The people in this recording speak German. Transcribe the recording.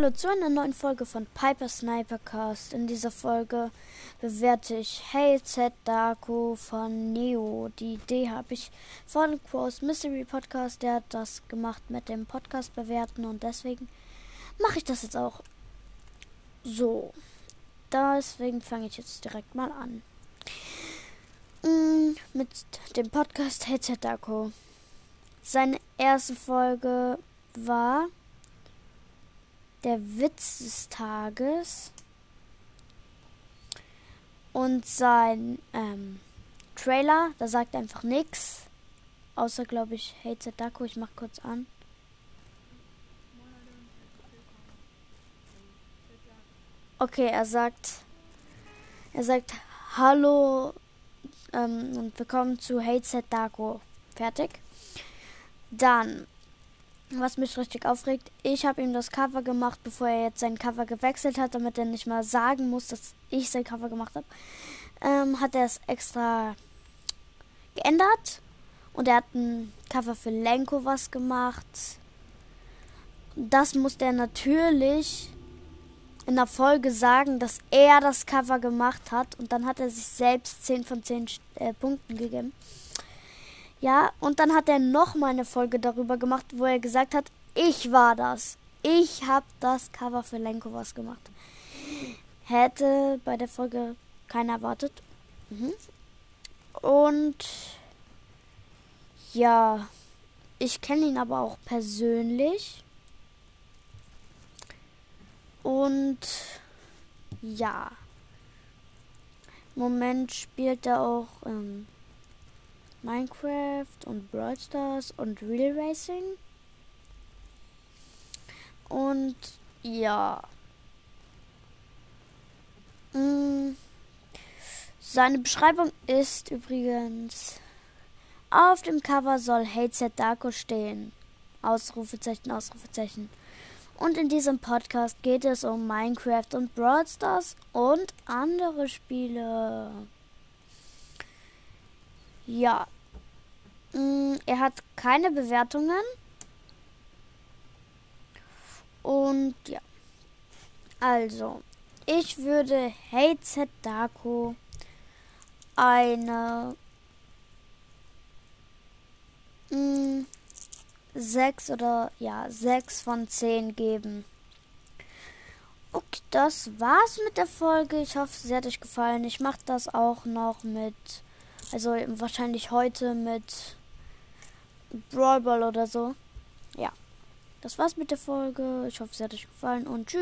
Hallo zu einer neuen Folge von Piper Snipercast. In dieser Folge bewerte ich Hey Z Darko von Neo. Die Idee habe ich von Cross Mystery Podcast. Der hat das gemacht mit dem Podcast bewerten und deswegen mache ich das jetzt auch. So, deswegen fange ich jetzt direkt mal an. Mm, mit dem Podcast Hey Z Darko. Seine erste Folge war der Witz des Tages und sein ähm, Trailer, da sagt einfach nichts. Außer, glaube ich, Hey Zedako, ich mach kurz an. Okay, er sagt, er sagt Hallo ähm, und willkommen zu Hey Zedako. Fertig. Dann was mich richtig aufregt, ich habe ihm das Cover gemacht, bevor er jetzt sein Cover gewechselt hat, damit er nicht mal sagen muss, dass ich sein Cover gemacht habe. Ähm, hat er es extra geändert und er hat ein Cover für Lenko was gemacht. Das musste er natürlich in der Folge sagen, dass er das Cover gemacht hat und dann hat er sich selbst 10 von 10 äh, Punkten gegeben. Ja, und dann hat er noch mal eine Folge darüber gemacht, wo er gesagt hat, ich war das. Ich habe das Cover für Lenko was gemacht. Hätte bei der Folge keiner erwartet. Mhm. Und ja, ich kenne ihn aber auch persönlich. Und ja, im Moment spielt er auch ähm, Minecraft und Brawl Stars und Real Racing. Und ja. Mm. Seine Beschreibung ist übrigens auf dem Cover soll Hate Darko stehen. Ausrufezeichen, Ausrufezeichen. Und in diesem Podcast geht es um Minecraft und Brawl Stars und andere Spiele. Ja. Mm, er hat keine Bewertungen. Und ja. Also, ich würde Hey Darko eine mh, mm, 6 oder ja, 6 von 10 geben. Okay, das war's mit der Folge. Ich hoffe, sie hat euch gefallen. Ich mache das auch noch mit also wahrscheinlich heute mit Brawl Ball oder so. Ja. Das war's mit der Folge. Ich hoffe, es hat euch gefallen und tschüss.